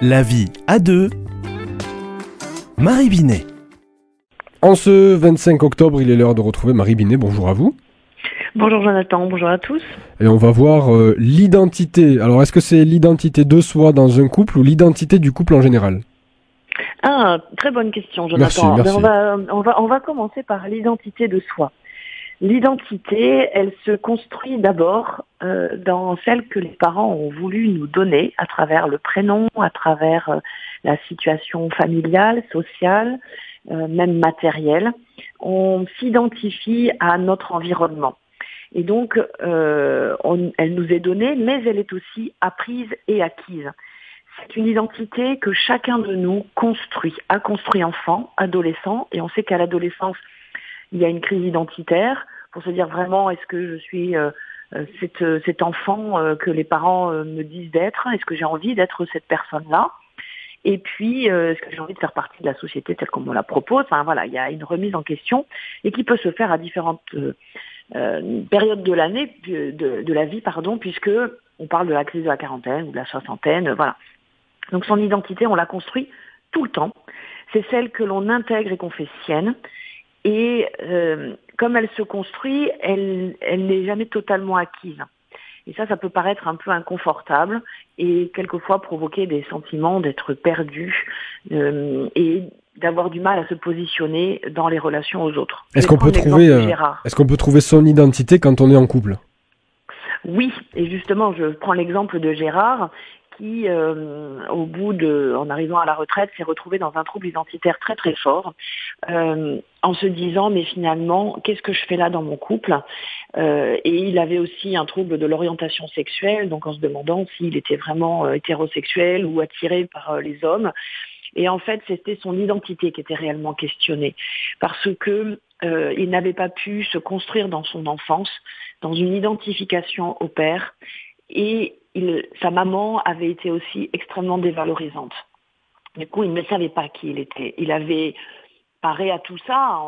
La vie à deux. Marie Binet. En ce 25 octobre, il est l'heure de retrouver Marie Binet. Bonjour à vous. Bonjour Jonathan, bonjour à tous. Et on va voir euh, l'identité. Alors, est-ce que c'est l'identité de soi dans un couple ou l'identité du couple en général? Ah, très bonne question Jonathan. Merci, merci. Ben, on, va, on, va, on va commencer par l'identité de soi. L'identité, elle se construit d'abord euh, dans celle que les parents ont voulu nous donner à travers le prénom, à travers euh, la situation familiale, sociale, euh, même matérielle. On s'identifie à notre environnement. Et donc, on- elle nous est donnée, mais elle est aussi apprise et acquise. C'est une identité que chacun de nous construit, a construit enfant, adolescent, et on sait qu'à l'adolescence, il y a une crise identitaire pour se dire vraiment est-ce que je suis euh, euh, cet, euh, cet enfant que les parents me disent d'être, est-ce que j'ai envie d'être cette personne-là? Et puis, euh, est-ce que j'ai envie de faire partie de la société telle qu'on me la propose? Enfin voilà, il y a une remise en question et qui peut se faire à différentes euh, périodes de l'année, de, de la vie, pardon, puisque on parle de la crise de la quarantaine ou de la soixantaine, voilà. Donc son identité, on la construit tout le temps. C'est celle que l'on intègre et qu'on fait sienne. Et euh, comme elle se construit, elle, elle n'est jamais totalement acquise. Et ça, ça peut paraître un peu inconfortable et quelquefois provoquer des sentiments d'être perdu euh, et d'avoir du mal à se positionner dans les relations aux autres. Est-ce qu'on peut trouver, euh, qu'on peut trouver son identité quand on est en couple? Oui, et justement, je prends l'exemple de Gérard qui, euh, au bout de, en arrivant à la retraite, s'est retrouvé dans un trouble identitaire très très fort, euh, en se disant mais finalement, qu'est-ce que je fais là dans mon couple? Euh, Et il avait aussi un trouble de l'orientation sexuelle, donc en se demandant s'il était vraiment hétérosexuel ou attiré par les hommes. Et en fait, c'était son identité qui était réellement questionnée, parce que il n'avait pas pu se construire dans son enfance dans une identification au père et il, sa maman avait été aussi extrêmement dévalorisante. Du coup, il ne savait pas qui il était. Il avait paré à tout ça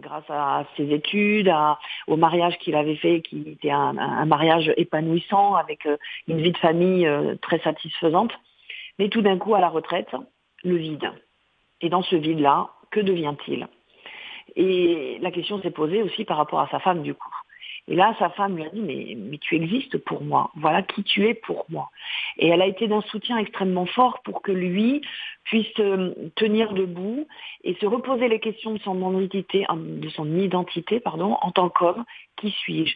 grâce à ses études, au mariage qu'il avait fait, qui était un, un mariage épanouissant avec euh, une vie de famille euh, très satisfaisante. Mais tout d'un coup, à la retraite, le vide. Et dans ce vide-là, que devient-il? Et la question s'est posée aussi par rapport à sa femme, du coup. Et là, sa femme lui a dit, mais, mais tu existes pour moi, voilà qui tu es pour moi. Et elle a été d'un soutien extrêmement fort pour que lui puisse euh, tenir debout et se reposer les questions de son identité, de son identité pardon, en tant qu'homme. Qui suis-je?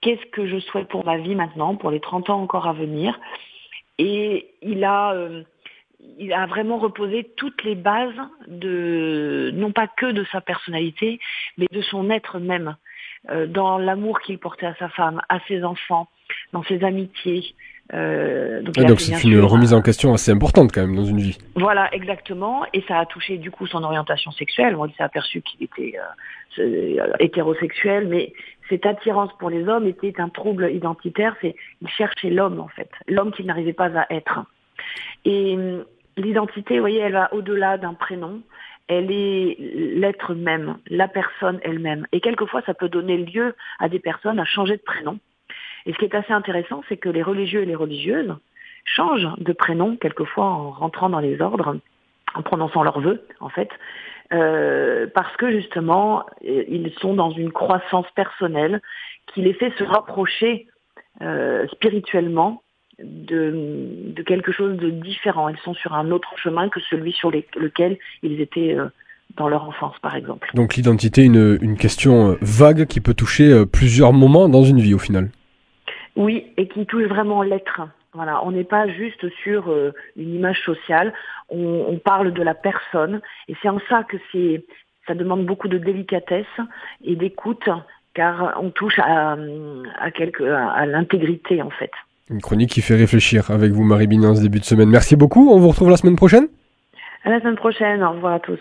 Qu'est-ce que je souhaite pour ma vie maintenant, pour les 30 ans encore à venir? Et il a, euh, il a vraiment reposé toutes les bases de, non pas que de sa personnalité, mais de son être même euh, dans l'amour qu'il portait à sa femme, à ses enfants, dans ses amitiés. Euh, donc, Ah, Donc c'est une sûr, remise en question assez importante quand même dans une vie. Voilà, exactement. Et ça a touché du coup son orientation sexuelle. Bon, il s'est aperçu qu'il était euh, euh, hétérosexuel, mais cette attirance pour les hommes était un trouble identitaire. C'est il cherchait l'homme en fait, l'homme qu'il n'arrivait pas à être. Et l'identité, vous voyez, elle va au-delà d'un prénom. Elle est l'être même, la personne elle-même. Et quelquefois, ça peut donner lieu à des personnes à changer de prénom. Et ce qui est assez intéressant, c'est que les religieux et les religieuses changent de prénom quelquefois en rentrant dans les ordres, en prononçant leurs vœux, en fait, euh, parce que justement, euh, ils sont dans une croissance personnelle qui les fait se rapprocher euh, spirituellement de, de quelque chose de différent. Ils sont sur un autre chemin que celui sur les- lequel ils étaient euh, dans leur enfance, par exemple. Donc l'identité, une, une question euh, vague qui peut toucher euh, plusieurs moments dans une vie au final. Oui, et qui touche vraiment l'être. Voilà, on n'est pas juste sur euh, une image sociale, on, on parle de la personne, et c'est en ça que c'est, ça demande beaucoup de délicatesse et d'écoute, car on touche à, à, quelque, à, à l'intégrité en fait. Une chronique qui fait réfléchir avec vous Marie Binet en ce début de semaine. Merci beaucoup, on vous retrouve la semaine prochaine? À la semaine prochaine, au revoir à tous.